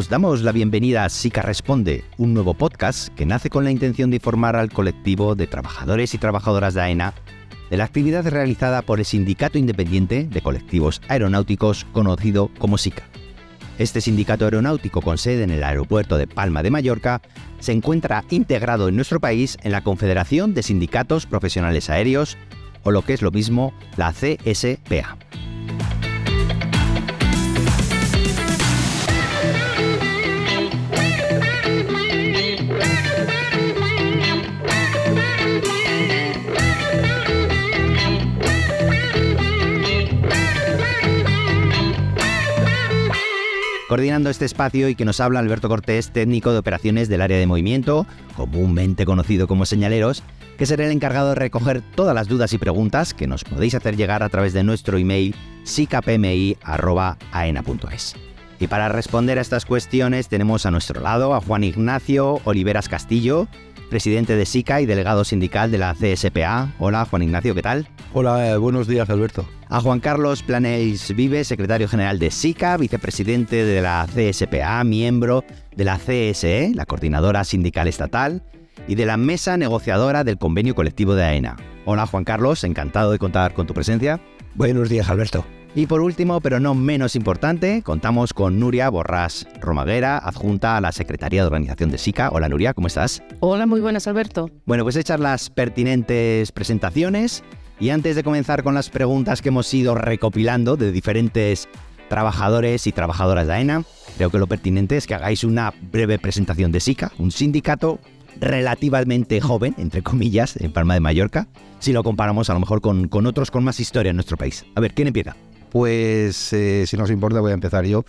Os damos la bienvenida a SICA Responde, un nuevo podcast que nace con la intención de informar al colectivo de trabajadores y trabajadoras de AENA de la actividad realizada por el Sindicato Independiente de Colectivos Aeronáuticos conocido como SICA. Este sindicato aeronáutico con sede en el aeropuerto de Palma de Mallorca se encuentra integrado en nuestro país en la Confederación de Sindicatos Profesionales Aéreos, o lo que es lo mismo, la CSPA. Coordinando este espacio y que nos habla Alberto Cortés, técnico de operaciones del área de movimiento, comúnmente conocido como señaleros, que será el encargado de recoger todas las dudas y preguntas que nos podéis hacer llegar a través de nuestro email sicapmi.aena.es. Y para responder a estas cuestiones tenemos a nuestro lado a Juan Ignacio Oliveras Castillo, presidente de SICA y delegado sindical de la CSPA. Hola Juan Ignacio, ¿qué tal? Hola, eh, buenos días Alberto. A Juan Carlos Planéis Vive, secretario general de SICA, vicepresidente de la CSPA, miembro de la CSE, la coordinadora sindical estatal, y de la mesa negociadora del convenio colectivo de AENA. Hola Juan Carlos, encantado de contar con tu presencia. Buenos días Alberto. Y por último, pero no menos importante, contamos con Nuria Borrás Romaguera, adjunta a la Secretaría de Organización de SICA. Hola Nuria, ¿cómo estás? Hola, muy buenas Alberto. Bueno, pues hechas las pertinentes presentaciones y antes de comenzar con las preguntas que hemos ido recopilando de diferentes trabajadores y trabajadoras de AENA, creo que lo pertinente es que hagáis una breve presentación de SICA, un sindicato relativamente joven, entre comillas, en Palma de Mallorca, si lo comparamos a lo mejor con, con otros con más historia en nuestro país. A ver, ¿quién empieza? Pues eh, si nos importa voy a empezar yo.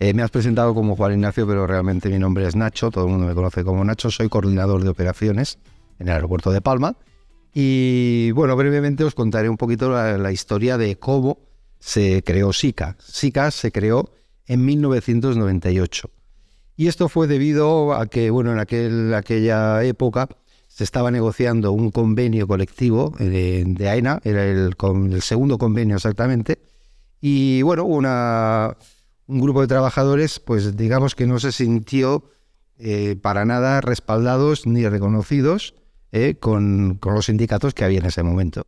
Eh, me has presentado como Juan Ignacio, pero realmente mi nombre es Nacho, todo el mundo me conoce como Nacho, soy coordinador de operaciones en el aeropuerto de Palma. Y bueno, brevemente os contaré un poquito la, historia de cómo se creó SICA. SICA se creó en 1998. Y esto fue debido a que, bueno, en aquel, aquella época se estaba negociando un convenio colectivo de, de AENA, era el segundo convenio exactamente, y bueno, una, un grupo de trabajadores, pues digamos que no se sintió eh, para nada respaldados ni reconocidos eh, con, con, los sindicatos que había en ese momento.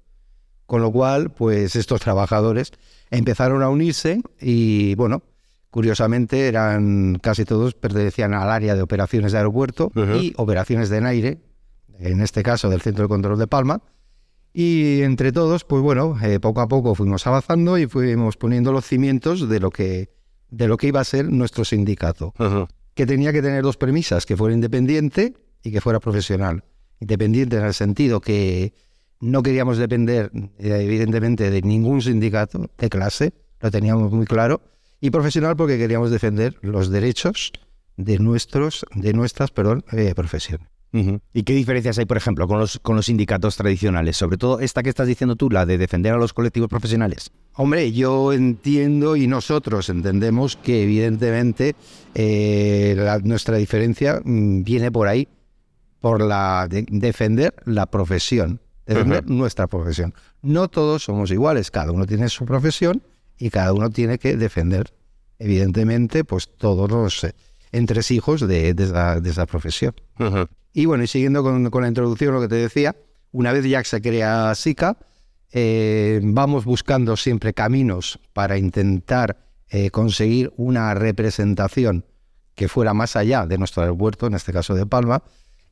Con lo cual, pues estos trabajadores empezaron a unirse y bueno, curiosamente eran casi todos pertenecían al área de operaciones de aeropuerto y operaciones de en aire, en este caso del Centro de Control de Palma, y entre todos, pues bueno, eh, poco a poco fuimos avanzando y fuimos poniendo los cimientos de lo que, de lo que iba a ser nuestro sindicato. Que tenía que tener dos premisas, que fuera independiente y que fuera profesional. Independiente en el sentido que no queríamos depender, eh, evidentemente, de ningún sindicato de clase, lo teníamos muy claro, y profesional porque queríamos defender los derechos de nuestros, de nuestras, perdón, eh, profesiones. ¿Y qué diferencias hay, por ejemplo, con los, con los sindicatos tradicionales? Sobre todo esta que estás diciendo tú, la de defender a los colectivos profesionales. Hombre, yo entiendo y nosotros entendemos que evidentemente eh, nuestra diferencia mm, viene por ahí, por la de defender la profesión, defender nuestra profesión. No todos somos iguales, cada uno tiene su profesión y cada uno tiene que defender, evidentemente, pues todos los eh, entresijos de, de, esa, de esa profesión. Y bueno, y siguiendo con, la introducción, lo que te decía, una vez ya que se crea SICA, eh, vamos buscando siempre caminos para intentar eh, conseguir una representación que fuera más allá de nuestro aeropuerto, en este caso de Palma.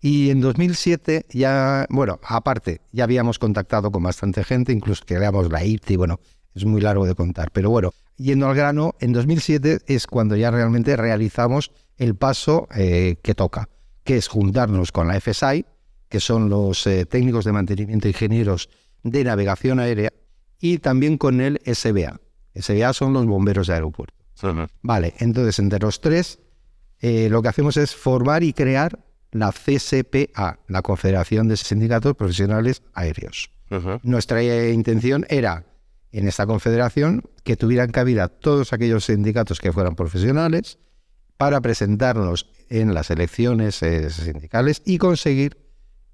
Y en 2007 ya, bueno, aparte, ya habíamos contactado con bastante gente, incluso creamos la IPTI, bueno, es muy largo de contar, pero bueno, yendo al grano, en 2007 es cuando ya realmente realizamos el paso eh, que toca que es juntarnos con la FSI, que son los eh, técnicos de mantenimiento ingenieros de navegación aérea, y también con el SBA. SBA son los bomberos de aeropuerto. Vale, entonces entre los tres eh, lo que hacemos es formar y crear la CSPA, la Confederación de Sindicatos Profesionales Aéreos. Nuestra intención era, en esta confederación, que tuvieran cabida todos aquellos sindicatos que fueran profesionales para presentarnos en las elecciones eh, sindicales y conseguir,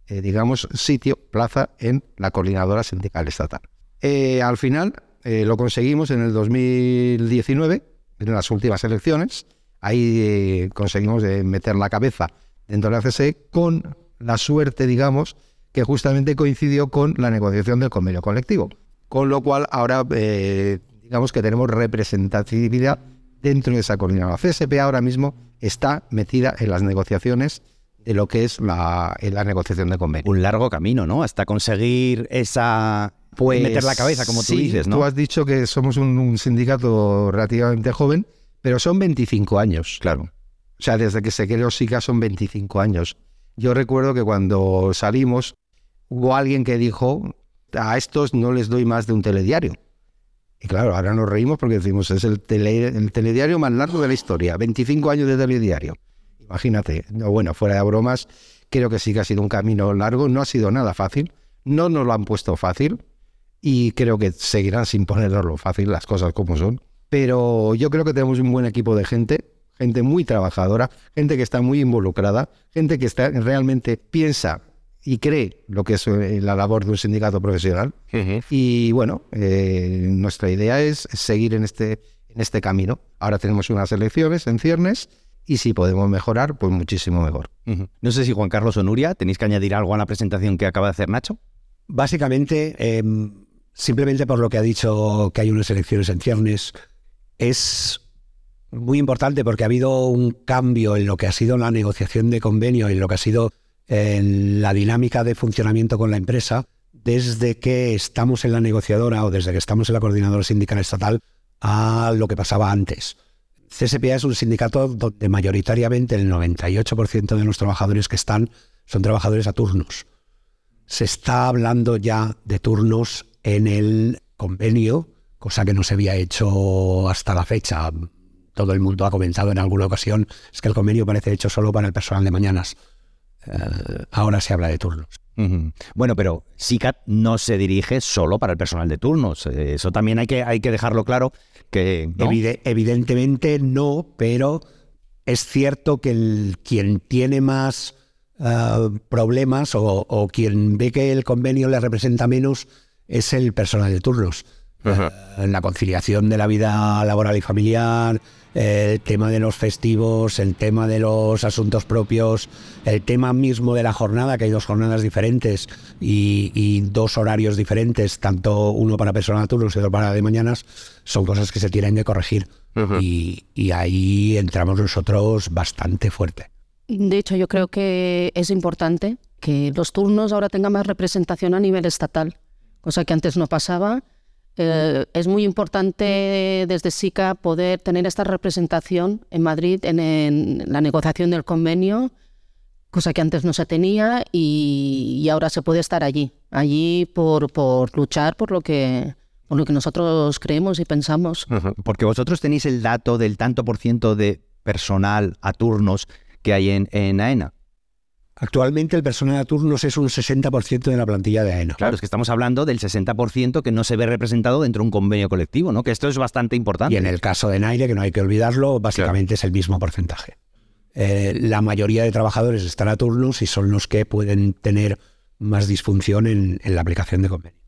eh, digamos, sitio, plaza en la coordinadora sindical estatal. Eh, al final lo conseguimos en el 2019, en las últimas elecciones, ahí conseguimos meter la cabeza dentro de la CSE con la suerte, digamos, que justamente coincidió con la negociación del convenio colectivo. Con lo cual ahora digamos que tenemos representatividad dentro de esa coordinadora. La CSP ahora mismo está metida en las negociaciones de lo que es la, la negociación de convenio. Un largo camino, ¿no? Hasta conseguir esa... Pues, meter la cabeza, como tú dices, ¿no? Tú has dicho que somos un, sindicato relativamente joven, pero son 25 años. Claro. O sea, desde que se creó SICA son 25 años. Yo recuerdo que cuando salimos hubo alguien que dijo, a estos no les doy más de un telediario. Y claro, ahora nos reímos porque decimos, es el, el telediario más largo de la historia, 25 años de telediario. Imagínate, no, bueno, fuera de bromas, creo que sí que ha sido un camino largo, no ha sido nada fácil, no nos lo han puesto fácil y creo que seguirán sin ponerlo fácil las cosas como son. Pero yo creo que tenemos un buen equipo de gente, gente muy trabajadora, gente que está muy involucrada, gente que está, realmente piensa y cree lo que es eh, la labor de un sindicato profesional. Y bueno, eh, nuestra idea es seguir en este, en este camino. Ahora tenemos unas elecciones en ciernes y si podemos mejorar, pues muchísimo mejor. No sé si Juan Carlos o Nuria, ¿tenéis que añadir algo a la presentación que acaba de hacer Nacho? Básicamente, em, simplemente por lo que ha dicho que hay unas elecciones en ciernes, es muy importante porque ha habido un cambio en lo que ha sido la negociación de convenio y en lo que ha sido en la dinámica de funcionamiento con la empresa desde que estamos en la negociadora o desde que estamos en la coordinadora sindical estatal a lo que pasaba antes. CSPA es un sindicato donde mayoritariamente el 98% de los trabajadores que están son trabajadores a turnos. Se está hablando ya de turnos en el convenio, cosa que no se había hecho hasta la fecha. Todo el mundo ha comentado en alguna ocasión, es que el convenio parece hecho solo para el personal de mañanas. Eh, ahora se habla de turnos. Bueno, pero SICAT no se dirige solo para el personal de turnos. Eso también hay que, hay que dejarlo claro. Que, evidentemente no, pero es cierto que el, quien tiene más eh, problemas o, quien ve que el convenio le representa menos es el personal de turnos. Eh, en la conciliación de la vida laboral y familiar, el tema de los festivos, el tema de los asuntos propios, el tema mismo de la jornada, que hay dos jornadas diferentes y, dos horarios diferentes, tanto uno para personal turnos y otro para de mañanas, son cosas que se tienen que corregir. y, y ahí entramos nosotros bastante fuerte. De hecho, yo creo que es importante que los turnos ahora tengan más representación a nivel estatal, cosa que antes no pasaba eh, es muy importante desde SICA poder tener esta representación en Madrid en, la negociación del convenio, cosa que antes no se tenía y, ahora se puede estar allí, allí por, luchar por lo que por lo que nosotros creemos y pensamos. Porque vosotros tenéis el dato del tanto por ciento de personal a turnos que hay en AENA. Actualmente el personal a turnos es un 60% de la plantilla de AENA. Claro, es que estamos hablando del 60% que no se ve representado dentro de un convenio colectivo, ¿no? Que esto es bastante importante. Y en el caso de Naire, que no hay que olvidarlo, básicamente es el mismo porcentaje. Eh, la mayoría de trabajadores están a turnos y son los que pueden tener más disfunción en, la aplicación de convenio.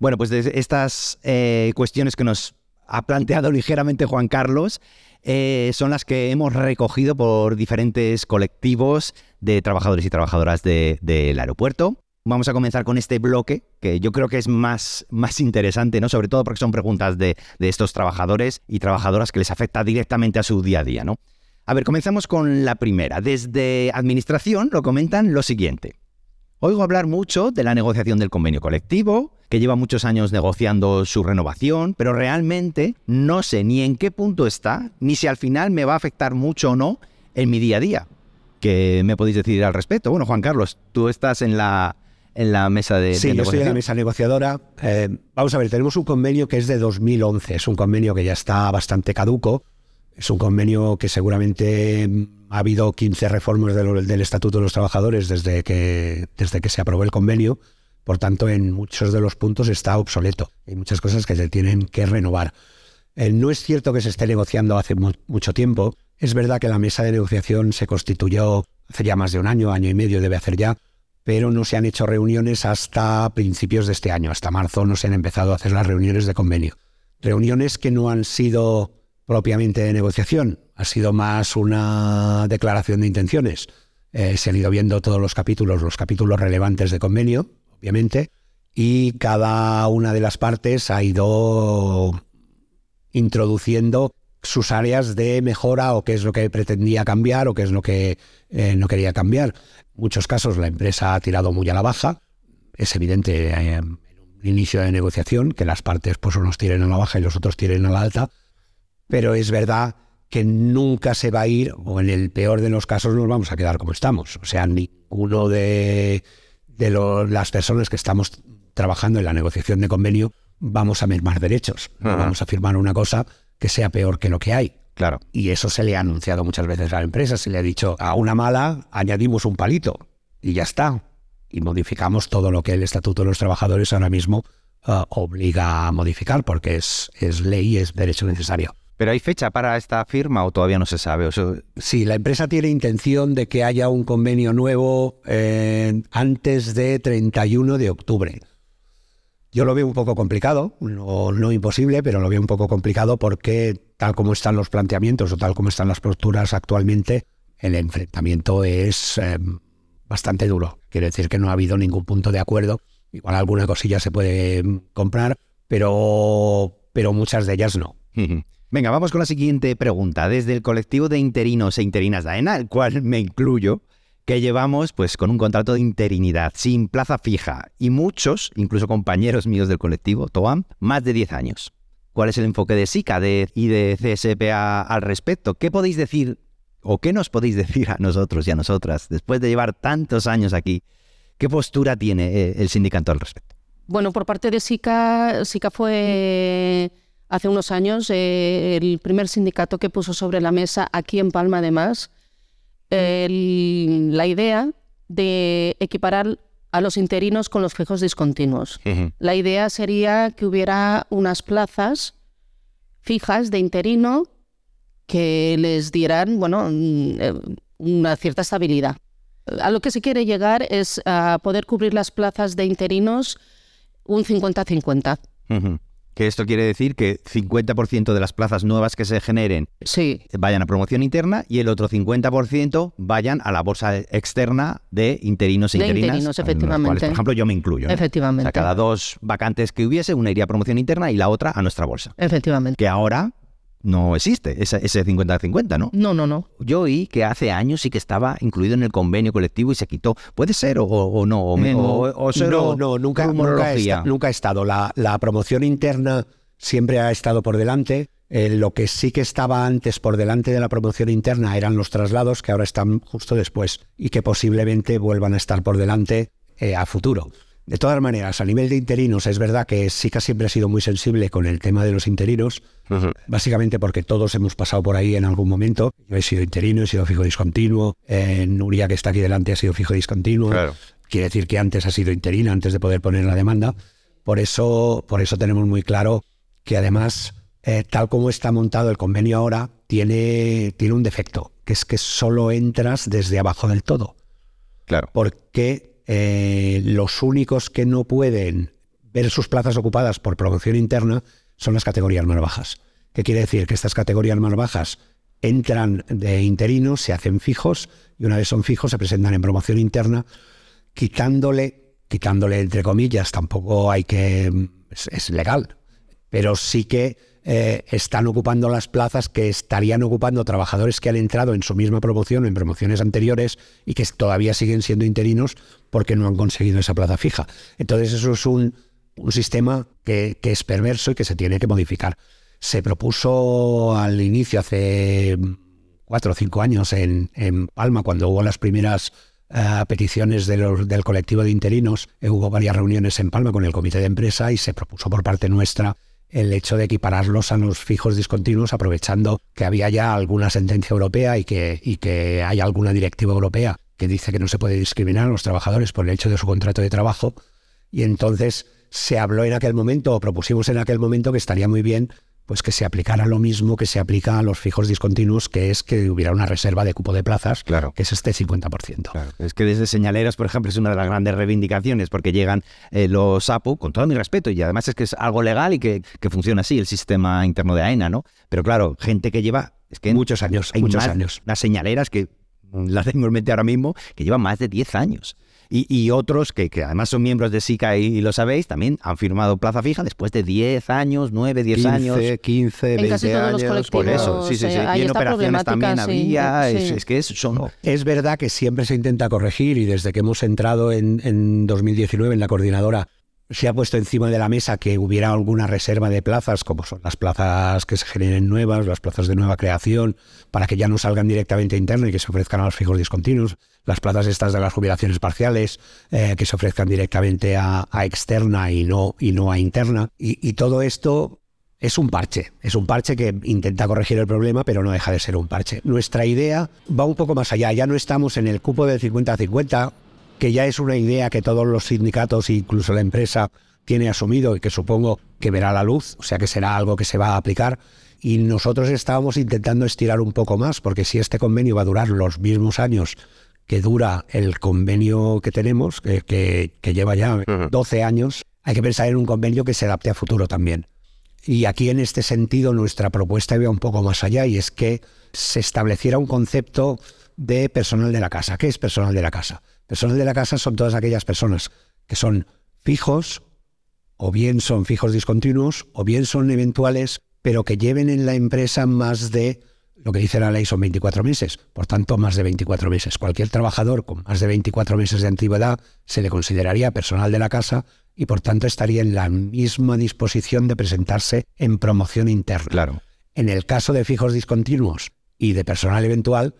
Bueno, pues de estas eh, cuestiones que nos ha planteado ligeramente Juan Carlos, eh, son las que hemos recogido por diferentes colectivos de trabajadores y trabajadoras del aeropuerto. Vamos a comenzar con este bloque, que yo creo que es más, más interesante, ¿no? Sobre todo porque son preguntas de, de, estos trabajadores y trabajadoras que les afecta directamente a su día a día, ¿no? A ver, comenzamos con la primera. Desde Administración lo comentan lo siguiente. Oigo hablar mucho de la negociación del convenio colectivo, que lleva muchos años negociando su renovación, pero realmente no sé ni en qué punto está, ni si al final me va a afectar mucho o no en mi día a día. ¿Qué me podéis decir al respecto? Bueno, Juan Carlos, tú estás en la, en la mesa de, sí, yo estoy en la mesa negociadora. Eh, vamos a ver, tenemos un convenio que es de 2011, es un convenio que ya está bastante caduco, es un convenio que seguramente ha habido 15 reformas del, Estatuto de los Trabajadores desde que, desde que se aprobó el convenio. Por tanto, en muchos de los puntos está obsoleto. Hay muchas cosas que se tienen que renovar. Eh, no es cierto que se esté negociando hace mucho tiempo. Es verdad que la mesa de negociación se constituyó hace ya más de un año, año y medio debe hacer ya, pero no se han hecho reuniones hasta principios de este año. Hasta marzo no se han empezado a hacer las reuniones de convenio. Reuniones que no han sido propiamente de negociación, ha sido más una declaración de intenciones. Eh, se han ido viendo todos los capítulos, los capítulos relevantes de convenio, obviamente, y cada una de las partes ha ido introduciendo sus áreas de mejora o qué es lo que pretendía cambiar o qué es lo que eh, no quería cambiar. En muchos casos la empresa ha tirado muy a la baja. Es evidente eh, en un inicio de negociación que las partes pues unos tiren a la baja y los otros tiren a la alta, pero es verdad que nunca se va a ir o en el peor de los casos nos vamos a quedar como estamos. O sea, ninguno de, de las personas que estamos trabajando en la negociación de convenio vamos a mermar derechos. vamos a firmar una cosa que sea peor que lo que hay. Claro. Y eso se le ha anunciado muchas veces a la empresa. Se le ha dicho, a una mala añadimos un palito y ya está. Y modificamos todo lo que el Estatuto de los Trabajadores ahora mismo uh, obliga a modificar porque es, es ley y es derecho necesario. ¿Pero hay fecha para esta firma o todavía no se sabe? Sí, la empresa tiene intención de que haya un convenio nuevo eh, antes de 31 de octubre. Yo lo veo un poco complicado, no, imposible, pero lo veo un poco complicado porque tal como están los planteamientos o tal como están las posturas actualmente, el enfrentamiento es em, bastante duro. Quiere decir que no ha habido ningún punto de acuerdo. Igual alguna cosilla se puede em, comprar, pero, pero muchas de ellas no. Venga, vamos con la siguiente pregunta. Desde el colectivo de interinos e interinas de AENA, el cual me incluyo, que llevamos pues con un contrato de interinidad sin plaza fija y muchos, incluso compañeros míos del colectivo TOAM, más de 10 años. ¿Cuál es el enfoque de SICA y de CSPA al respecto? ¿Qué podéis decir o qué nos podéis decir a nosotros y a nosotras después de llevar tantos años aquí? ¿Qué postura tiene eh, el sindicato al respecto? Bueno, por parte de SICA, SICA fue hace unos años eh, el primer sindicato que puso sobre la mesa aquí en Palma además la idea de equiparar a los interinos con los fijos discontinuos. La idea sería que hubiera unas plazas fijas de interino que les dieran, bueno, eh, una cierta estabilidad. A lo que se quiere llegar es a poder cubrir las plazas de interinos un 50-50 que esto quiere decir que 50% de las plazas nuevas que se generen vayan a promoción interna y el otro 50% vayan a la bolsa externa de interinos e interinas. interinos, efectivamente. por ejemplo, yo me incluyo. Efectivamente. O sea, cada dos vacantes que hubiese, una iría a promoción interna y la otra a nuestra bolsa. Efectivamente. Que ahora no existe ese, 50-50, ¿no? No, no, no. Yo oí que hace años sí que estaba incluido en el convenio colectivo y se quitó. ¿Puede ser o, no? Eh, no, no, nunca, nunca, ha estado. La, promoción interna siempre ha estado por delante. Eh, lo que sí que estaba antes por delante de la promoción interna eran los traslados, que ahora están justo después y que posiblemente vuelvan a estar por delante eh, a futuro. De todas maneras, a nivel de interinos, es verdad que SICA siempre ha sido muy sensible con el tema de los interinos, básicamente porque todos hemos pasado por ahí en algún momento. Yo he sido interino, he sido fijo discontinuo, eh, Nuria, que está aquí delante, ha sido fijo discontinuo. Quiere decir que antes ha sido interina, antes de poder poner la demanda. Por eso, por eso tenemos muy claro que además, eh, tal como está montado el convenio ahora, tiene, tiene un defecto, que es que solo entras desde abajo del todo. Claro. Porque eh, los únicos que no pueden ver sus plazas ocupadas por promoción interna son las categorías más bajas. ¿Qué quiere decir? Que estas categorías más bajas entran de interinos, se hacen fijos y una vez son fijos se presentan en promoción interna, quitándole, quitándole entre comillas, tampoco hay que, es legal, pero sí que eh, están ocupando las plazas que estarían ocupando trabajadores que han entrado en su misma promoción en promociones anteriores y que todavía siguen siendo interinos porque no han conseguido esa plaza fija. Entonces eso es un, sistema que, es perverso y que se tiene que modificar. Se propuso al inicio, hace cuatro o cinco años, en, Palma, cuando hubo las primeras eh, peticiones del colectivo de interinos, eh, hubo varias reuniones en Palma con el comité de empresa y se propuso por parte nuestra el hecho de equipararlos a los fijos discontinuos, aprovechando que había ya alguna sentencia europea y que, y que hay alguna directiva europea que dice que no se puede discriminar a los trabajadores por el hecho de su contrato de trabajo. Y entonces se habló en aquel momento, o propusimos en aquel momento, que estaría muy bien pues que se aplicara lo mismo que se aplica a los fijos discontinuos, que es que hubiera una reserva de cupo de plazas, Claro. que es este 50%. Claro, es que desde señaleras, por ejemplo, es una de las grandes reivindicaciones porque llegan eh, los APU, con todo mi respeto, y además es que es algo legal y que, que funciona así el sistema interno de AENA, ¿no? Pero claro, gente que lleva... Es que Muchos años, hay muchos más- años. Las señaleras que las tengo en mente ahora mismo, que llevan más de 10 años. Y, y otros que, que además son miembros de SICA y, y lo sabéis, también han firmado plaza fija después de 10 años, 9, 10 años. 15, 15, En 20 casi todos los años. Por eso, sí, sí, sí. eh, hay y en operaciones también sí, había, es, sí. es que es, son... Es verdad que siempre se intenta corregir y desde que hemos entrado en, en 2019 en la coordinadora se ha puesto encima de la mesa que hubiera alguna reserva de plazas, como son las plazas que se generen nuevas, las plazas de nueva creación, para que ya no salgan directamente a interno y que se ofrezcan a los fijos discontinuos, las plazas estas de las jubilaciones parciales, eh, que se ofrezcan directamente a, externa y no, y no a interna. Y, y todo esto es un parche, es un parche que intenta corregir el problema, pero no deja de ser un parche. Nuestra idea va un poco más allá, ya no estamos en el cupo del 50-50, que ya es una idea que todos los sindicatos, incluso la empresa, tiene asumido y que supongo que verá la luz, o sea que será algo que se va a aplicar. Y nosotros estábamos intentando estirar un poco más, porque si este convenio va a durar los mismos años que dura el convenio que tenemos, que, que- que lleva ya 12 años, hay que pensar en un convenio que se adapte a futuro también. Y aquí en este sentido nuestra propuesta iba un poco más allá y es que se estableciera un concepto de personal de la casa. ¿Qué es personal de la casa? Personal de la casa son todas aquellas personas que son fijos, o bien son fijos discontinuos, o bien son eventuales, pero que lleven en la empresa más de, lo que dice la ley son 24 meses, por tanto más de 24 meses. Cualquier trabajador con más de 24 meses de antigüedad se le consideraría personal de la casa y por tanto estaría en la misma disposición de presentarse en promoción interna. Claro. En el caso de fijos discontinuos y de personal eventual,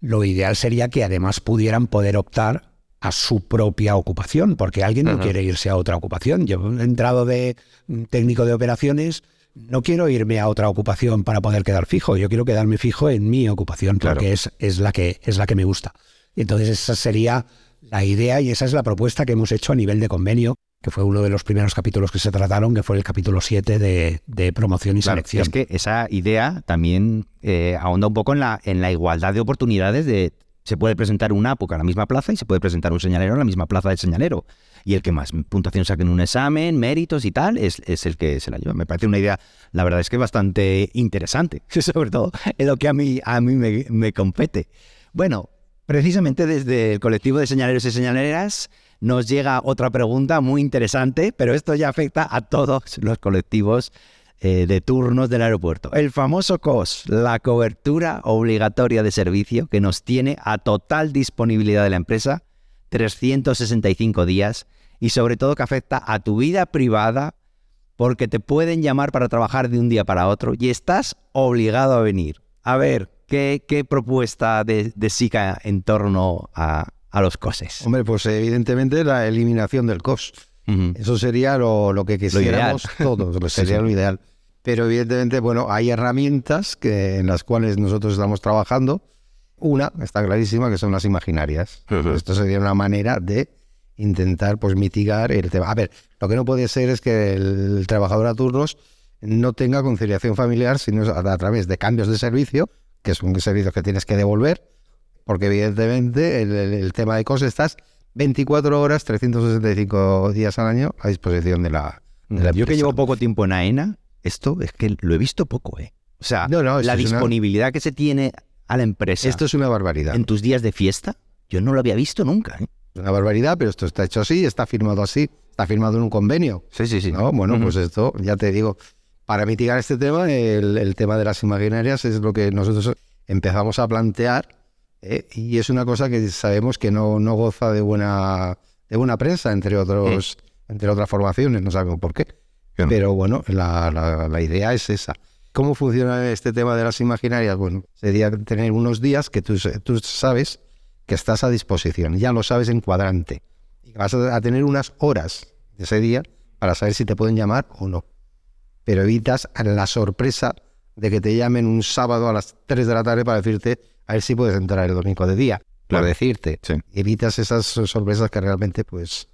lo ideal sería que además pudieran poder optar a su propia ocupación, porque alguien no quiere irse a otra ocupación. Yo he entrado de mm, técnico de operaciones, no quiero irme a otra ocupación para poder quedar fijo, yo quiero quedarme fijo en mi ocupación, Claro. porque es, es, la que, es la que me gusta. Entonces esa sería la idea y esa es la propuesta que hemos hecho a nivel de convenio, que fue uno de los primeros capítulos que se trataron, que fue el capítulo 7 de, de promoción y Claro, selección. es que esa idea también eh, ahonda un poco en la, en la igualdad de oportunidades de se puede presentar un APUC a la misma plaza y se puede presentar un señalero a la misma plaza del señalero. Y el que más puntuación saque en un examen, méritos y tal, es, es el que se la lleva. Me parece una idea, la verdad es que bastante interesante, sobre todo en lo que a mí, a mí me, me compete. Bueno, precisamente desde el colectivo de señaleros y señaleras nos llega otra pregunta muy interesante, pero esto ya afecta a todos los colectivos eh, de turnos del aeropuerto. El famoso COS, la cobertura obligatoria de servicio que nos tiene a total disponibilidad de la empresa 365 días y sobre todo que afecta a tu vida privada porque te pueden llamar para trabajar de un día para otro y estás obligado a venir. A ver, ¿qué, qué propuesta de, de SICA en torno a, a los COSES? Hombre, pues evidentemente la eliminación del COS. Eso sería lo, lo que quisiéramos todos, lo sería sí. lo ideal. Pero evidentemente, bueno, hay herramientas que, en las cuales nosotros estamos trabajando. Una, está clarísima, que son las imaginarias. Esto sería una manera de intentar pues mitigar el tema. A ver, lo que no puede ser es que el, trabajador a turnos no tenga conciliación familiar, sino a, a través de cambios de servicio, que son servicios que tienes que devolver, porque evidentemente el, el- el tema de COS estás 24 horas, 365 días al año a disposición de la, de la Yo que llevo poco tiempo en AENA, esto es que lo he visto poco, ¿eh? O sea, No, no, esto la una- disponibilidad que se tiene a la empresa Esto es una barbaridad. en tus días de fiesta, yo no lo había visto nunca. ¿eh? Es una barbaridad, pero esto está hecho así, está firmado así, está firmado en un convenio. Sí, sí, sí. ¿no? Bueno, pues esto, ya te digo, para mitigar este tema, el, el tema de las imaginarias es lo que nosotros empezamos a plantear ¿eh? y es una cosa que sabemos que no, no goza de buena, de buena prensa, entre, otros, entre otras formaciones, no sabemos por qué. Pero bueno, la, la- la idea es esa. ¿Cómo funciona este tema de las imaginarias? Bueno, sería tener unos días que tú, tú sabes que estás a disposición, ya lo sabes en cuadrante. Y vas a a tener unas horas de ese día para saber si te pueden llamar o no. Pero evitas la sorpresa de que te llamen un sábado a las 3 de la tarde para decirte a ver si puedes entrar el domingo de día. Claro. Por decirte. Sí. Evitas esas sorpresas que realmente pues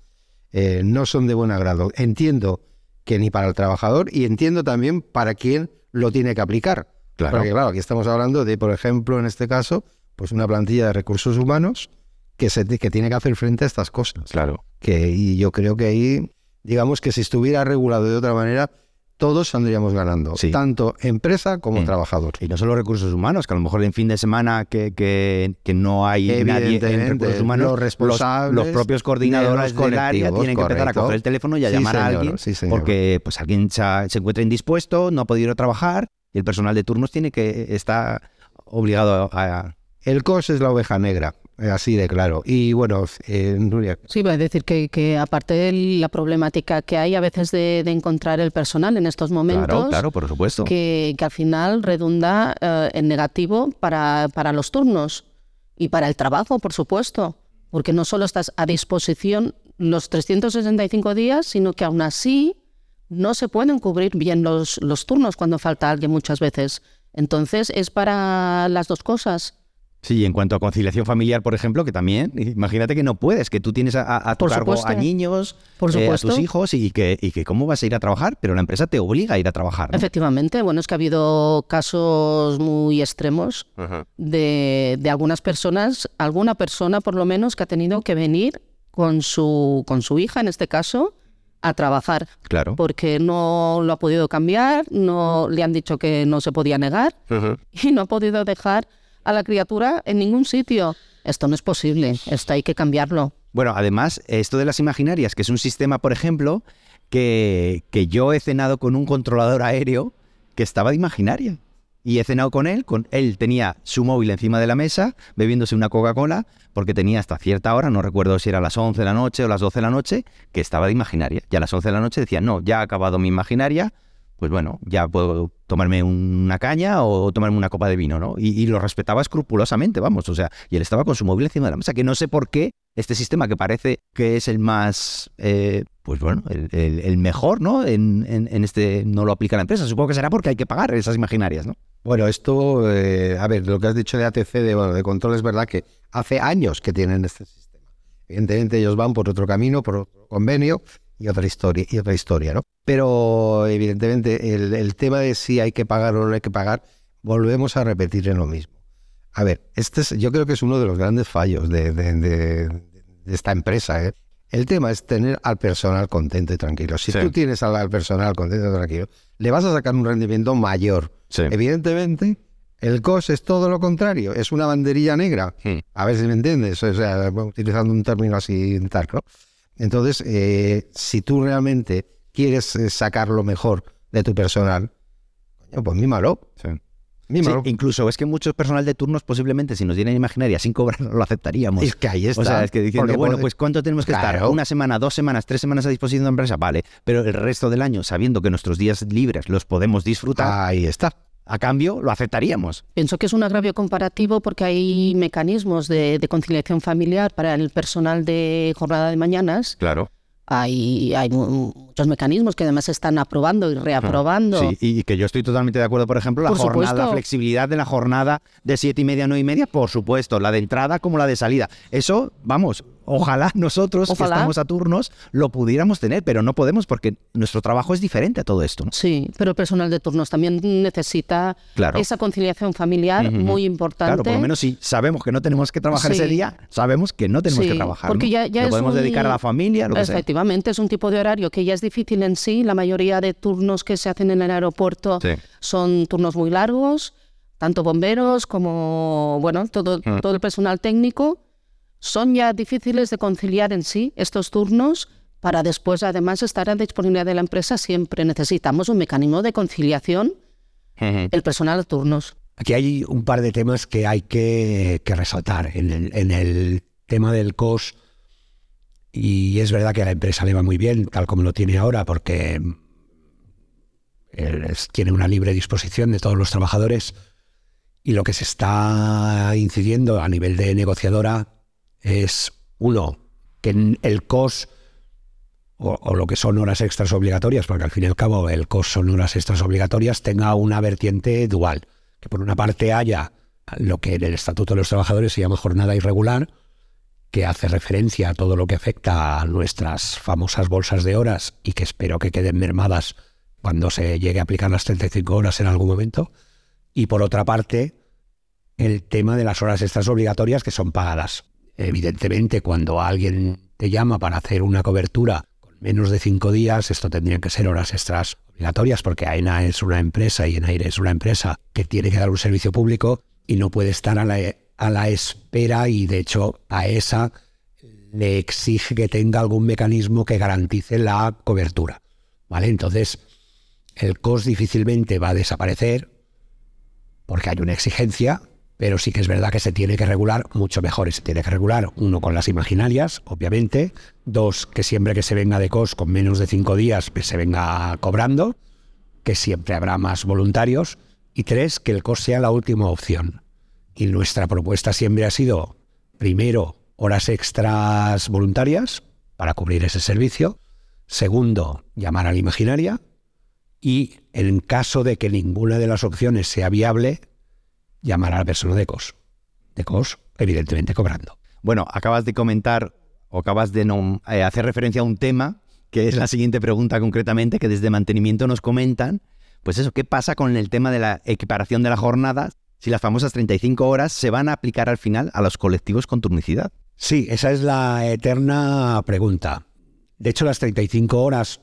eh, no son de buen agrado. Entiendo que ni para el trabajador y entiendo también para quién lo tiene que aplicar. Claro. Porque claro, aquí estamos hablando de, por ejemplo, en este caso, pues una plantilla de recursos humanos que, se, que tiene que hacer frente a estas cosas. Claro. Que, y yo creo que ahí, digamos que si estuviera regulado de otra manera, todos saldríamos ganando, Sí. tanto empresa como Mm. trabajador. Y no solo recursos humanos, que a lo mejor en fin de semana que, que, que no hay nadie en recursos humanos, los responsables los, propios coordinadores del área tienen que empezar a coger el teléfono y a Sí, llamar a alguien porque pues alguien se, encuentra indispuesto, no ha podido ir a trabajar y el personal de turnos tiene que está obligado a... El COS es la oveja negra, así de claro. Y bueno, eh, Nuria, Sí, voy a decir que, que aparte de la problemática que hay a veces de, de encontrar el personal en estos momentos, Claro, claro, por supuesto. que, que al final redunda eh, en negativo para, para los turnos y para el trabajo, por supuesto, porque no solo estás a disposición los 365 días, sino que aún así no se pueden cubrir bien los, los turnos cuando falta alguien muchas veces. Entonces es para las dos cosas. Sí, y en cuanto a conciliación familiar, por ejemplo, que también, imagínate que no puedes, que tú tienes a, tu Por cargo supuesto. a niños, Por eh, a tus hijos y que, y que cómo vas a ir a trabajar, pero la empresa te obliga a ir a trabajar. ¿no? Efectivamente, bueno, es que ha habido casos muy extremos de, de algunas personas, alguna persona por lo menos que ha tenido que venir con su, con su hija, en este caso, a trabajar, Claro. porque no lo ha podido cambiar, no le han dicho que no se podía negar y no ha podido dejar a la criatura en ningún sitio. Esto no es posible, esto hay que cambiarlo. Bueno, además, esto de las imaginarias, que es un sistema, por ejemplo, que, que yo he cenado con un controlador aéreo que estaba de imaginaria. Y he cenado con él, con él tenía su móvil encima de la mesa, bebiéndose una Coca-Cola, porque tenía hasta cierta hora, no recuerdo si era las 11 de la noche o las 12 de la noche, que estaba de imaginaria. Y a las 11 de la noche decía, no, ya ha acabado mi imaginaria, pues bueno, ya puedo tomarme una caña o tomarme una copa de vino, ¿no? Y, lo respetaba escrupulosamente, vamos, o sea, y él estaba con su móvil encima de la mesa, que no sé por qué este sistema que parece que es el más, eh, pues bueno, el mejor, ¿no? En, en- en este no lo aplica la empresa. Supongo que será porque hay que pagar esas imaginarias, ¿no? Bueno, esto, eh, a ver, lo que has dicho de ATC, de, bueno, de control, es verdad que hace años que tienen este sistema. Evidentemente ellos van por otro camino, por otro convenio y otra historia, y otra historia ¿no? Pero evidentemente el, el tema de si hay que pagar o no hay que pagar, volvemos a repetir en lo mismo. A ver, este es, yo creo que es uno de los grandes fallos de, de- de- de esta empresa. ¿eh? El tema es tener al personal contento y tranquilo. Si Sí. tú tienes al, al personal contento y tranquilo, le vas a sacar un rendimiento mayor. Sí. Evidentemente, el COS es todo lo contrario, es una banderilla negra. Hmm. A ver si me entiendes, o sea, utilizando un término así tal, ¿no? Entonces, eh, si tú realmente quieres eh, sacar lo mejor de tu personal, pues mímalo, Sí, mímalo. incluso es que muchos personal de turnos posiblemente si nos dieran imaginaria sin cobrar lo aceptaríamos. Es que ahí está. O sea, es que diciendo, Porque bueno, pues ¿cuánto tenemos que estar? Una semana, dos semanas, tres semanas a disposición de la empresa, vale. Pero el resto del año, sabiendo que nuestros días libres los podemos disfrutar, Ahí está. A cambio lo aceptaríamos. Pienso que es un agravio comparativo porque hay mecanismos de, de conciliación familiar para el personal de jornada de mañanas. Claro. Hay, hay mu- muchos mecanismos que además se están aprobando y reaprobando. Sí, y que yo estoy totalmente de acuerdo, por ejemplo, la Por jornada, supuesto. la flexibilidad de la jornada de siete y media a nueve y media, por supuesto, la de entrada como la de salida. Eso, vamos, ojalá nosotros Ojalá. que estamos a turnos lo pudiéramos tener, pero no podemos porque nuestro trabajo es diferente a todo esto. ¿no? Sí, pero el personal de turnos también necesita Claro. esa conciliación familiar Ujú. muy importante. Claro, por lo menos si sabemos que no tenemos que trabajar ese Sí. día, sabemos que no tenemos Sí, que trabajar. porque ¿no? ya- ya lo es podemos un- dedicar a la familia, lo que sea. Efectivamente, es un tipo de horario que ya es difícil en sí. La mayoría de turnos que se hacen en el aeropuerto Sí. son turnos muy largos, tanto bomberos como bueno, todo, Mm. todo el personal técnico. Son ya difíciles de conciliar en sí estos turnos para después además estar a disponibilidad de la empresa. Siempre necesitamos un mecanismo de conciliación el personal de turnos. Aquí hay un par de temas que hay que, que resaltar. En el, en el tema del COS, y es verdad que a la empresa le va muy bien, tal como lo tiene ahora, porque tiene una libre disposición de todos los trabajadores. Y lo que se está incidiendo a nivel de negociadora es, uno, que el COS o, o lo que son horas extras obligatorias, porque al fin y al cabo el COS son horas extras obligatorias, tenga una vertiente dual. Que por una parte haya lo que en el Estatuto de los Trabajadores se llama jornada irregular, que hace referencia a todo lo que afecta a nuestras famosas bolsas de horas y que espero que queden mermadas cuando se llegue a aplicar las 35 horas en algún momento. Y por otra parte, el tema de las horas extras obligatorias que son pagadas. Evidentemente, cuando alguien te llama para hacer una cobertura con menos de cinco días, esto tendría que ser horas extras obligatorias, porque AENA es una empresa y ENAIRE es una empresa que tiene que dar un servicio público y no puede estar a la espera y de hecho a esa le exige que tenga algún mecanismo que garantice la cobertura. ¿Vale? Entonces, el COS difícilmente va a desaparecer porque hay una exigencia, pero sí que es verdad que se tiene que regular mucho mejor. se tiene que regular, uno, con las imaginarias, obviamente. Dos, que siempre que se venga de COS con menos de cinco días, pues se venga cobrando, que siempre habrá más voluntarios. Y tres, que el COS sea la última opción. Y nuestra propuesta siempre ha sido, primero, horas extras voluntarias para cubrir ese servicio. Segundo, llamar a la imaginaria. Y en caso de que ninguna de las opciones sea viable, llamar a la persona de COS. De COS, evidentemente, cobrando. Bueno, acabas de comentar o acabas de eh, hacer referencia a un tema que es la siguiente pregunta concretamente, que desde mantenimiento nos comentan. Pues eso, ¿qué pasa con el tema de la equiparación de la jornada si las famosas 35 horas se van a aplicar al final a los colectivos con turnicidad. Sí, esa es la eterna pregunta. De hecho, las 35 horas,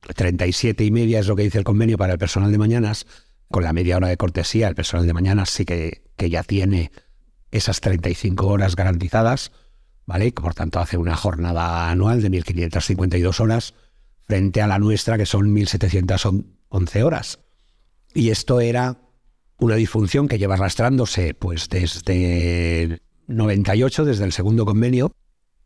37 y media es lo que dice el convenio para el personal de mañanas, con la media hora de cortesía, el personal de mañanas sí que, que ya tiene esas 35 horas garantizadas, ¿vale? Por tanto, hace una jornada anual de 1.552 horas frente a la nuestra, que son 1.711 horas. Y esto era una disfunción que lleva arrastrándose pues desde 98, desde el segundo convenio,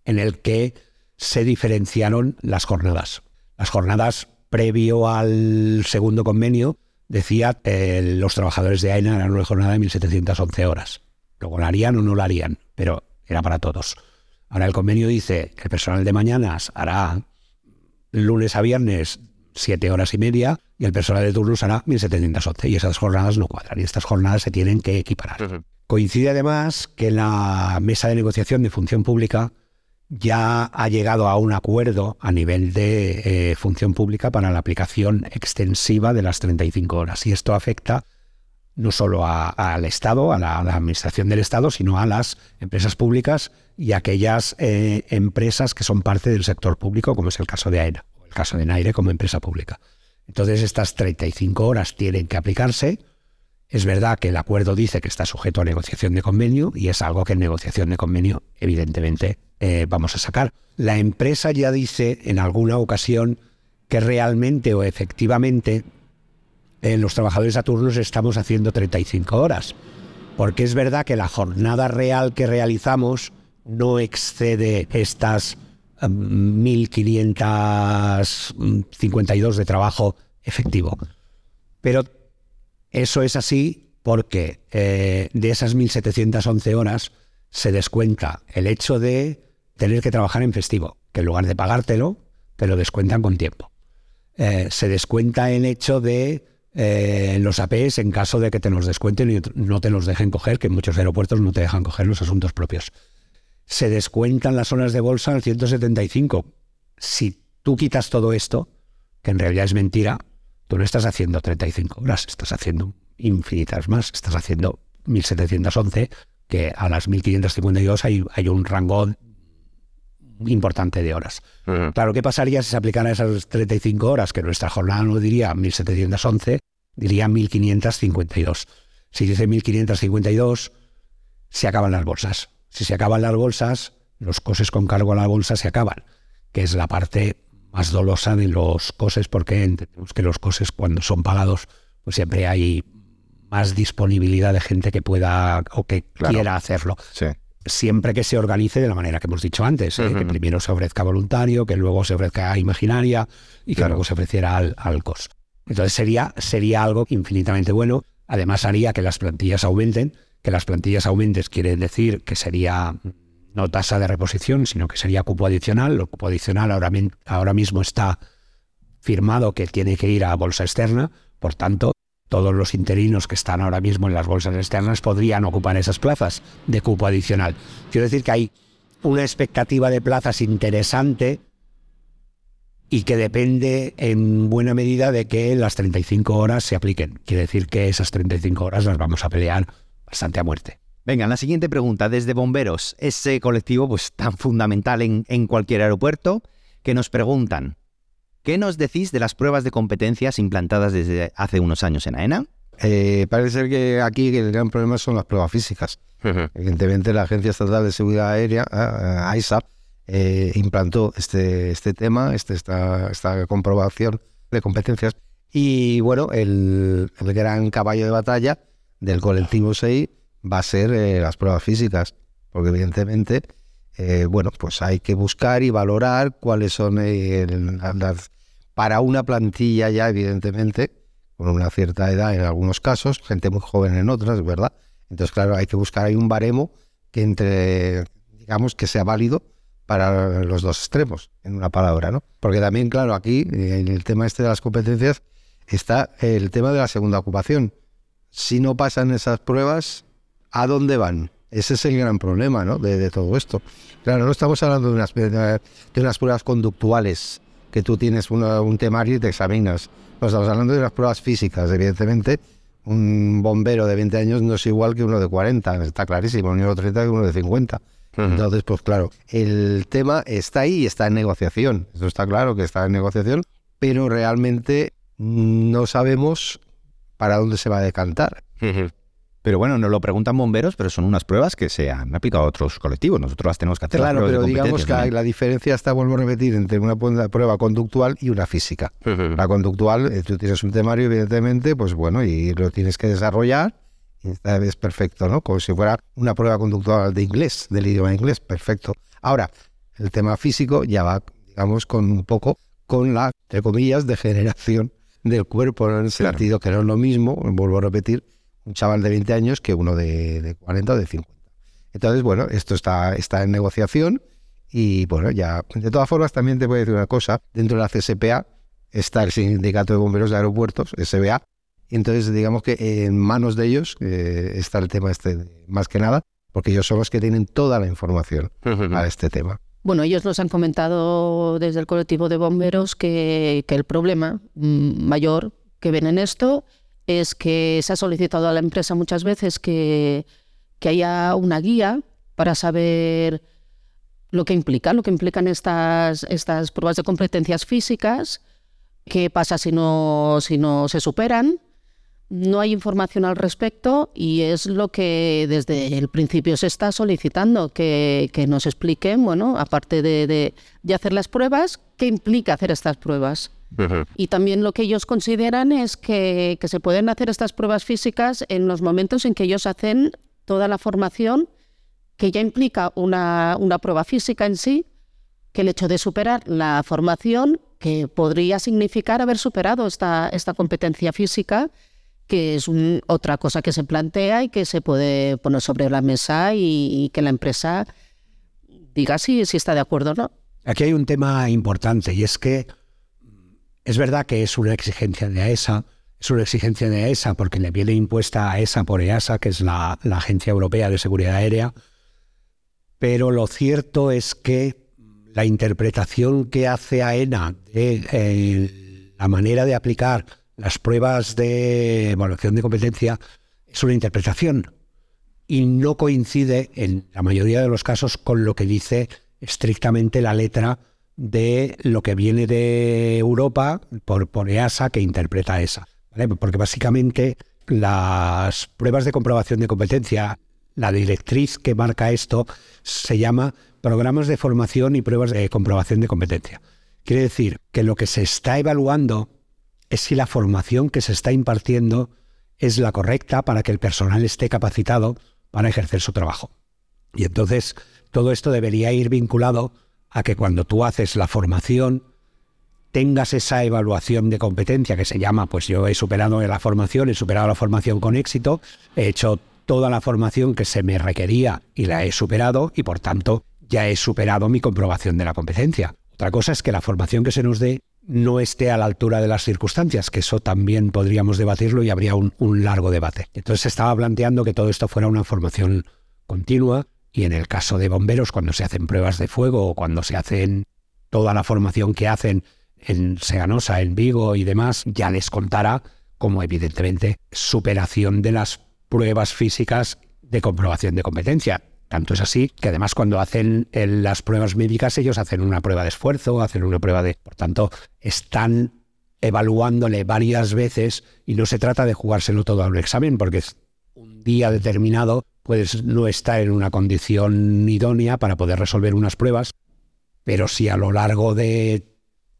en el que se diferenciaron las jornadas. Las jornadas previo al segundo convenio decía que los trabajadores de AENA eran una jornada de 1.711 horas. Luego la harían o no la harían, pero era para todos. Ahora el convenio dice que el personal de mañanas hará lunes a viernes siete horas y media y el personal de turnos hará 1.711 y esas jornadas no cuadran y estas jornadas se tienen que equiparar. Coincide además que la mesa de negociación de función pública ya ha llegado a un acuerdo a nivel de eh, función pública para la aplicación extensiva de las 35 horas y esto afecta no solo al Estado, a la, administración del Estado, sino a las empresas públicas y aquellas eh, empresas que son parte del sector público, como es el caso de AENA el caso de Naire como empresa pública. Entonces estas 35 horas tienen que aplicarse. Es verdad que el acuerdo dice que está sujeto a negociación de convenio y es algo que en negociación de convenio evidentemente eh, vamos a sacar. La empresa ya dice en alguna ocasión que realmente o efectivamente en los trabajadores a turnos estamos haciendo 35 horas, porque es verdad que la jornada real que realizamos no excede estas 1.552 de trabajo efectivo. Pero eso es así porque eh, de esas 1.711 horas se descuenta el hecho de tener que trabajar en festivo, que en lugar de pagártelo, te lo descuentan con tiempo. Eh, se descuenta el hecho de eh, los APs en caso de que te los descuenten y no te los dejen coger, que en muchos aeropuertos no te dejan coger los asuntos propios se descuentan las horas de bolsa al 175. Si tú quitas todo esto, que en realidad es mentira, tú no estás haciendo 35 horas, estás haciendo infinitas más, estás haciendo 1711, que a las 1552 hay, hay un rango importante de horas. Claro, ¿qué pasaría si se aplicara esas 35 horas? Que nuestra jornada no diría 1711, diría 1552. Si dice 1552, se acaban las bolsas. Si se acaban las bolsas, los coses con cargo a la bolsa se acaban, que es la parte más dolosa de los coses, porque entendemos que los coses cuando son pagados, pues siempre hay más disponibilidad de gente que pueda o que quiera hacerlo. Siempre que se organice de la manera que hemos dicho antes, ¿eh? que primero se ofrezca voluntario, que luego se ofrezca imaginaria y que luego se ofreciera al, al COS. Entonces sería, sería algo infinitamente bueno. Además haría que las plantillas aumenten que las plantillas aumenten quiere decir que sería no tasa de reposición, sino que sería cupo adicional. El cupo adicional ahora, mismo está firmado que tiene que ir a bolsa externa, por tanto, todos los interinos que están ahora mismo en las bolsas externas podrían ocupar esas plazas de cupo adicional. Quiero decir que hay, una expectativa de plazas interesante y que depende en buena medida de que las 35 horas se apliquen. Quiere decir que esas 35 horas las vamos a pelear bastante a muerte. Venga, la siguiente pregunta desde Bomberos, ese colectivo pues tan fundamental en, en cualquier aeropuerto, que nos preguntan, ¿qué nos decís de las pruebas de competencias implantadas desde hace unos años en AENA? Eh, parece ser que aquí el gran problema son las pruebas físicas. Evidentemente la Agencia Estatal de Seguridad Aérea, AISA, eh, implantó este, este tema, este, esta, esta comprobación de competencias. Y bueno, el, el gran caballo de batalla del colectivo 6 va a ser eh, las pruebas físicas, porque evidentemente, eh, bueno, pues hay que buscar y valorar cuáles son eh, las, para una plantilla ya, evidentemente, con una cierta edad en algunos casos, gente muy joven en otras, ¿verdad? Entonces, claro, hay que buscar ahí un baremo que entre, digamos, que sea válido para los dos extremos, en una palabra, ¿no? Porque también, claro, aquí, en el tema este de las competencias, está el tema de la segunda ocupación. Si no pasan esas pruebas, ¿a dónde van? Ese es el gran problema ¿no? de, todo esto. Claro, no estamos hablando de unas, de unas pruebas conductuales, que tú tienes un temario y te examinas. No estamos hablando de unas pruebas físicas, evidentemente. Un bombero de 20 años no es igual que uno de 40, está clarísimo, uno de 30 que uno de 50. Entonces, pues claro, el tema está ahí y está en negociación. Eso está claro que está en negociación, pero realmente no sabemos para dónde se va a decantar. Pero bueno, nos lo preguntan bomberos, pero son unas pruebas que se han aplicado a otros colectivos. Nosotros las tenemos que hacer. Claro, pero digamos que la diferencia está, vuelvo a repetir, entre una prueba conductual y una física. La conductual, eh, tú tienes un temario, evidentemente, pues bueno, y lo tienes que desarrollar. Y esta vez perfecto, ¿no? Como si fuera una prueba conductual de inglés, del idioma inglés, perfecto. Ahora, el tema físico ya va, digamos, con un poco con la, entre comillas, degeneración del cuerpo, en el sentido que no es lo mismo, vuelvo a repetir, un chaval de 20 años que uno de, 40 o de 50. Entonces, bueno, esto está, está en negociación y bueno, ya, de todas formas, también te voy a decir una cosa, dentro de la CSPA está el Sindicato de Bomberos de Aeropuertos, SBA, y entonces digamos que en manos de ellos eh, está el tema este, más que nada, porque ellos son los que tienen toda la información a este tema. Bueno, ellos nos han comentado desde el colectivo de bomberos que, que el problema mm, mayor que ven en esto es que se ha solicitado a la empresa muchas veces que, haya una guía para saber lo que implica, lo que implican estas, estas pruebas de competencias físicas, qué pasa si no, si no se superan. No hay información al respecto y es lo que desde el principio se está solicitando, que, nos expliquen, bueno, aparte de hacer las pruebas, qué implica hacer estas pruebas. Y también lo que ellos consideran es que, se pueden hacer estas pruebas físicas en los momentos en que ellos hacen toda la formación, que ya implica una, una prueba física en sí, que el hecho de superar la formación, que podría significar haber superado esta, esta competencia física, que es otra cosa que se plantea y que se puede poner sobre la mesa y, que la empresa diga si, si está de acuerdo o no. Aquí hay un tema importante y es que es verdad que es una exigencia de AESA, es una exigencia de AESA porque le viene impuesta a ESA por EASA, que es la, Agencia Europea de Seguridad Aérea, pero lo cierto es que la interpretación que hace AENA de eh, la manera de aplicar las pruebas de evaluación de competencia es una interpretación y no coincide en la mayoría de los casos con lo que dice estrictamente la letra de lo que viene de Europa por, EASA que interpreta ESA. Porque básicamente las pruebas de comprobación de competencia, la directriz que marca esto se llama programas de formación y pruebas de comprobación de competencia. Quiere decir que lo que se está evaluando es si la formación que se está impartiendo es la correcta para que el personal esté capacitado para ejercer su trabajo. Y entonces todo esto debería ir vinculado a que cuando tú haces la formación tengas esa evaluación de competencia que se llama, pues yo he superado la formación, he superado la formación con éxito, he hecho toda la formación que se me requería y la he superado y por tanto ya he superado mi comprobación de la competencia. Otra cosa es que la formación que se nos dé no esté a la altura de las circunstancias, que eso también podríamos debatirlo y habría un, largo debate. Entonces estaba planteando que todo esto fuera una formación continua y en el caso de bomberos, cuando se hacen pruebas de fuego o cuando se hacen toda la formación que hacen en Seganosa, en Vigo y demás, ya les contará como evidentemente superación de las pruebas físicas de comprobación de competencia. Tanto es así que además cuando hacen las pruebas médicas ellos hacen una prueba de esfuerzo, hacen una prueba de... Por tanto, están evaluándole varias veces y no se trata de jugárselo todo a un examen porque un día determinado puedes no estar en una condición idónea para poder resolver unas pruebas, pero si a lo largo de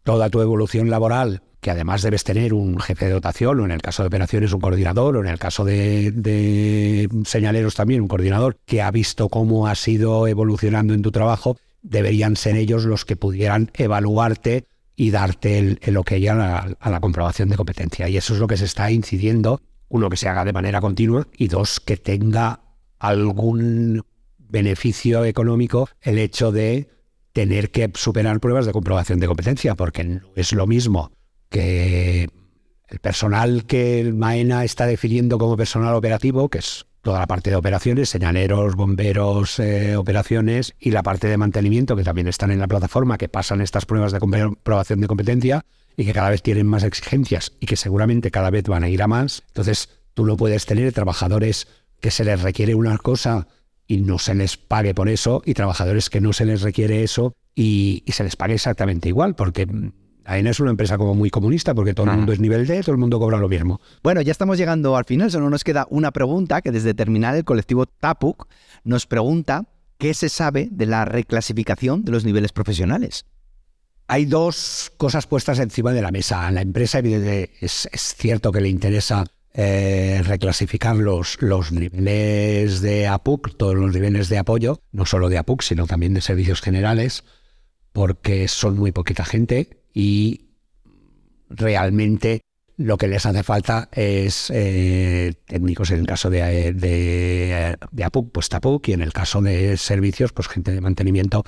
toda tu evolución laboral, que además debes tener un jefe de dotación, o en el caso de operaciones un coordinador, o en el caso de, señaleros también un coordinador, que ha visto cómo has ido evolucionando en tu trabajo, deberían ser ellos los que pudieran evaluarte y darte el, el ok a la comprobación de competencia. Y eso es lo que se está incidiendo, uno que se haga de manera continua y dos que tenga algún beneficio económico el hecho de tener que superar pruebas de comprobación de competencia, porque no es lo mismo que el personal que el MAENA está definiendo como personal operativo, que es toda la parte de operaciones, señaleros, bomberos, eh, operaciones, y la parte de mantenimiento, que también están en la plataforma, que pasan estas pruebas de comprobación de competencia y que cada vez tienen más exigencias y que seguramente cada vez van a ir a más. Entonces, tú no puedes tener trabajadores que se les requiere una cosa y no se les pague por eso, y trabajadores que no se les requiere eso y, se les pague exactamente igual, porque AENA es una empresa como muy comunista, porque todo el mundo es nivel D, todo el mundo cobra lo mismo. Bueno, ya estamos llegando al final, solo nos queda una pregunta que desde Terminal el colectivo TAPUC nos pregunta qué se sabe de la reclasificación de los niveles profesionales. Hay dos cosas puestas encima de la mesa. A la empresa es, es cierto que le interesa eh, reclasificar los, los niveles de APUC, todos los niveles de apoyo, no solo de APUC, sino también de servicios generales, porque son muy poquita gente y realmente lo que les hace falta es eh, técnicos en el caso de, de, de, APUC, pues TAPUC, y en el caso de servicios, pues gente de mantenimiento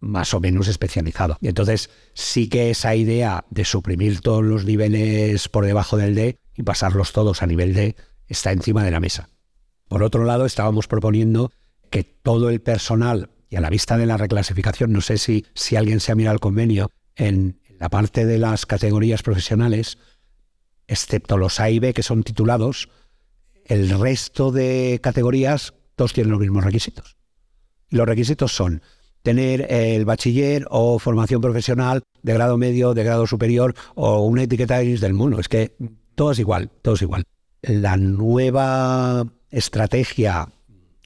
más o menos especializado. Y entonces sí que esa idea de suprimir todos los niveles por debajo del D y pasarlos todos a nivel D está encima de la mesa. Por otro lado, estábamos proponiendo que todo el personal, y a la vista de la reclasificación, no sé si, si alguien se ha mirado el convenio, en la parte de las categorías profesionales, excepto los A y B que son titulados, el resto de categorías todos tienen los mismos requisitos. Los requisitos son tener el bachiller o formación profesional de grado medio, de grado superior o una etiqueta del mundo. Es que todo es igual, todo es igual. La nueva estrategia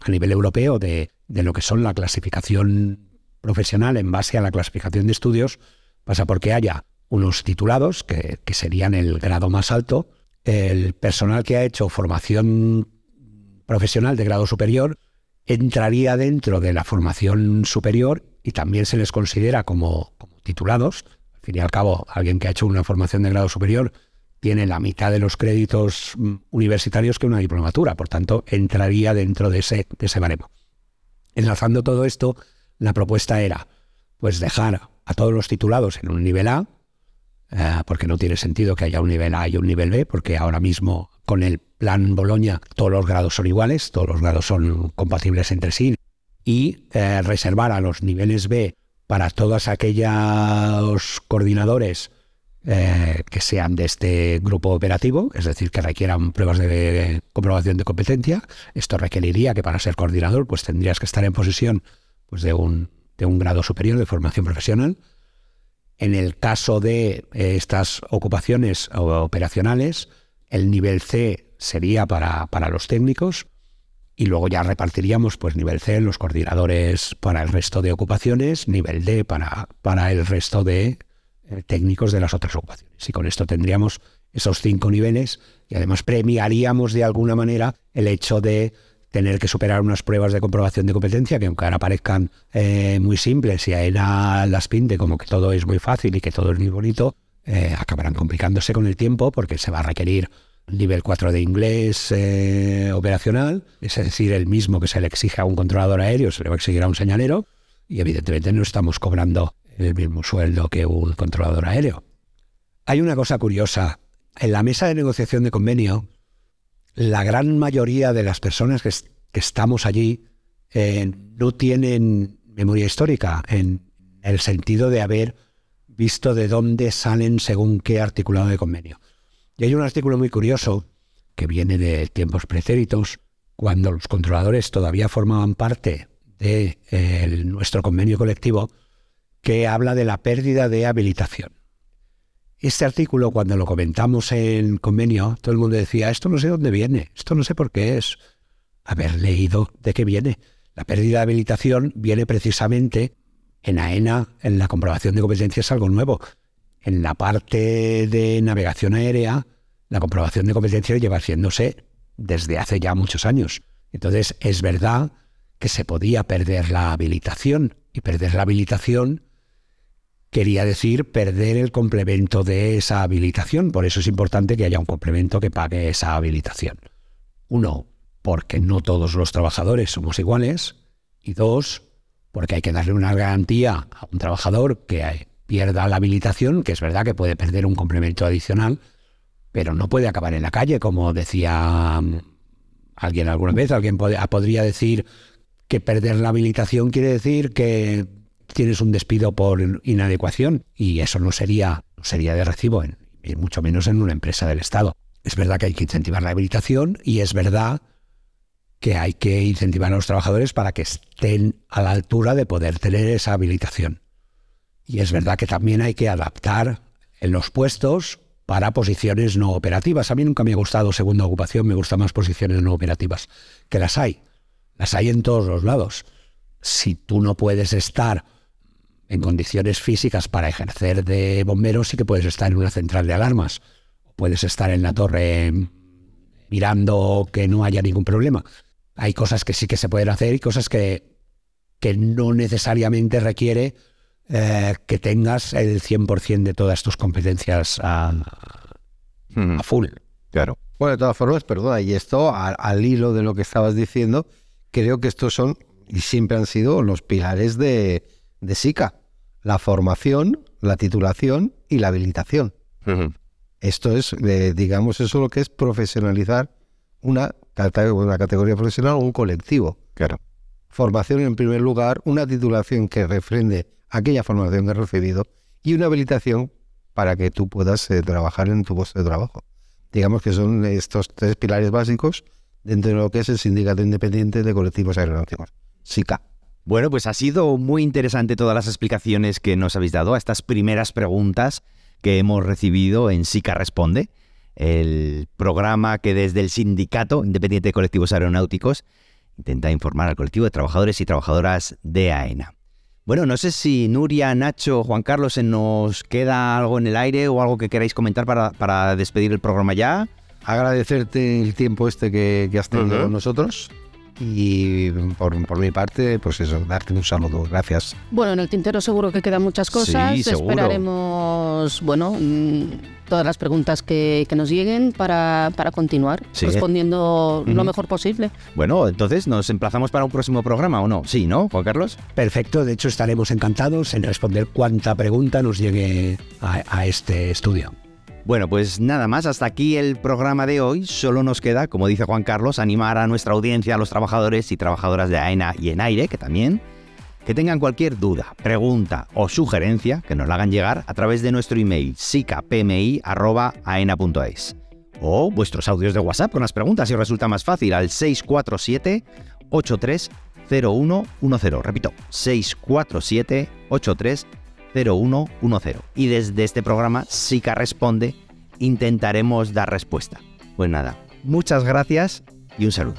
a nivel europeo de, lo que son la clasificación profesional en base a la clasificación de estudios pasa porque haya unos titulados, que serían el grado más alto, el personal que ha hecho formación profesional de grado superior entraría dentro de la formación superior y también se les considera como, titulados. Al fin y al cabo, alguien que ha hecho una formación de grado superior tiene la mitad de los créditos mm, universitarios que una diplomatura, por tanto, entraría dentro de ese, de baremo. Enlazando todo esto, la propuesta era pues dejar a todos los titulados en un nivel A, eh, porque no tiene sentido que haya un nivel A y un nivel B, porque ahora mismo con el plan Boloña todos los grados son iguales, todos los grados son compatibles entre sí, y eh, reservar a los niveles B para todos aquellos coordinadores eh, que sean de este grupo operativo, es decir, que requieran pruebas de, comprobación de competencia. Esto requeriría que para ser coordinador pues tendrías que estar en posesión pues, de, un, de un grado superior de formación profesional. En el caso de eh, estas ocupaciones operacionales, el nivel C sería para, para los técnicos y luego ya repartiríamos pues nivel C los coordinadores para el resto de ocupaciones, nivel D para, para el resto de eh, técnicos de las otras ocupaciones. Y con esto tendríamos esos cinco niveles y además premiaríamos de alguna manera el hecho de tener que superar unas pruebas de comprobación de competencia que aunque ahora parezcan eh, muy simples y a él las pinte como que todo es muy fácil y que todo es muy bonito, eh, acabarán complicándose con el tiempo porque se va a requerir nivel 4 de inglés operacional, es decir, el mismo que se le exige a un controlador aéreo, se le va a exigir a un señalero y evidentemente no estamos cobrando el mismo sueldo que un controlador aéreo. Hay una cosa curiosa. En la mesa de negociación de convenio, la gran mayoría de las personas que, estamos allí eh, no tienen memoria histórica en el sentido de haber visto de dónde salen según qué articulado de convenio. Hay un artículo muy curioso que viene de tiempos pretéritos, cuando los controladores todavía formaban parte de eh, nuestro convenio colectivo, que habla de la pérdida de habilitación. Este artículo, cuando lo comentamos en convenio, todo el mundo decía, esto no sé dónde viene, esto no sé por qué es. Haber leído de qué viene. La pérdida de habilitación viene precisamente en AENA, en la comprobación de competencias algo nuevo. En la parte de navegación aérea, la comprobación de competencias lleva haciéndose desde hace ya muchos años. Entonces, es verdad que se podía perder la habilitación. Y perder la habilitación quería decir perder el complemento de esa habilitación. Por eso es importante que haya un complemento que pague esa habilitación. Uno, porque no todos los trabajadores somos iguales. Y dos, porque hay que darle una garantía a un trabajador que pierda la habilitación, que es verdad que puede perder un complemento adicional, pero no puede acabar en la calle, como decía mm, alguien alguna vez. Alguien podría decir que perder la habilitación quiere decir que tienes un despido por inadecuación y eso no sería, sería de recibo, y mucho menos en una empresa del Estado. Es verdad que hay que incentivar la habilitación y es verdad que hay que incentivar a los trabajadores para que estén a la altura de poder tener esa habilitación. Y es verdad que también hay que adaptar en los puestos para posiciones no operativas. A mí nunca me ha gustado segunda ocupación, me gustan más posiciones no operativas, que las hay. Las hay en todos los lados. Si tú no puedes estar en condiciones físicas para ejercer de bombero, sí que puedes estar en una central de alarmas. Puedes estar en la torre mirando que no haya ningún problema hay cosas que sí que se pueden hacer y cosas que, que no necesariamente requiere eh, que tengas el 100% de todas tus competencias a, full. Claro. Bueno, de todas formas, perdona, y esto al, hilo de lo que estabas diciendo, creo que estos son y siempre han sido los pilares de, de SICA. La formación, la titulación y la habilitación. Esto es, eh, digamos, eso lo que es profesionalizar una, una categoría profesional o un colectivo. Claro. Formación en primer lugar, una titulación que refrende aquella formación que has recibido y una habilitación para que tú puedas eh, trabajar en tu puesto de trabajo. Digamos que son estos tres pilares básicos dentro de lo que es el Sindicato Independiente de Colectivos Aeronáuticos, SICA. Bueno, pues ha sido muy interesante todas las explicaciones que nos habéis dado a estas primeras preguntas que hemos recibido en SICA Responde el programa que desde el Sindicato Independiente de Colectivos Aeronáuticos intenta informar al colectivo de trabajadores y trabajadoras de AENA. Bueno, no sé si Nuria, Nacho, Juan Carlos, ¿se nos queda algo en el aire o algo que queráis comentar para, despedir el programa ya? Agradecerte el tiempo este que, has tenido con nosotros y por, mi parte, pues eso, darte un saludo. Gracias. Bueno, en el tintero seguro que quedan muchas cosas. Esperaremos, bueno, mm, todas las preguntas que, nos lleguen para, continuar respondiendo lo mejor posible. Bueno, entonces nos emplazamos para un próximo programa o no? Sí, ¿no, Juan Carlos? Perfecto, de hecho estaremos encantados en responder cuánta pregunta nos llegue a este estudio. Bueno, pues nada más, hasta aquí el programa de hoy. Solo nos queda, como dice Juan Carlos, animar a nuestra audiencia, a los trabajadores y trabajadenas de AENA y en aire, que también, que tengan cualquier duda, pregunta o sugerencia, que nos la hagan llegar a través de nuestro email sicapmi.aena.es o vuestros audios de WhatsApp con las preguntas si os resulta más fácil al 647 830110. Repito, 647 83 0110. Y desde este programa, SICA Responde, intentaremos dar respuesta. Pues nada, muchas gracias y un saludo.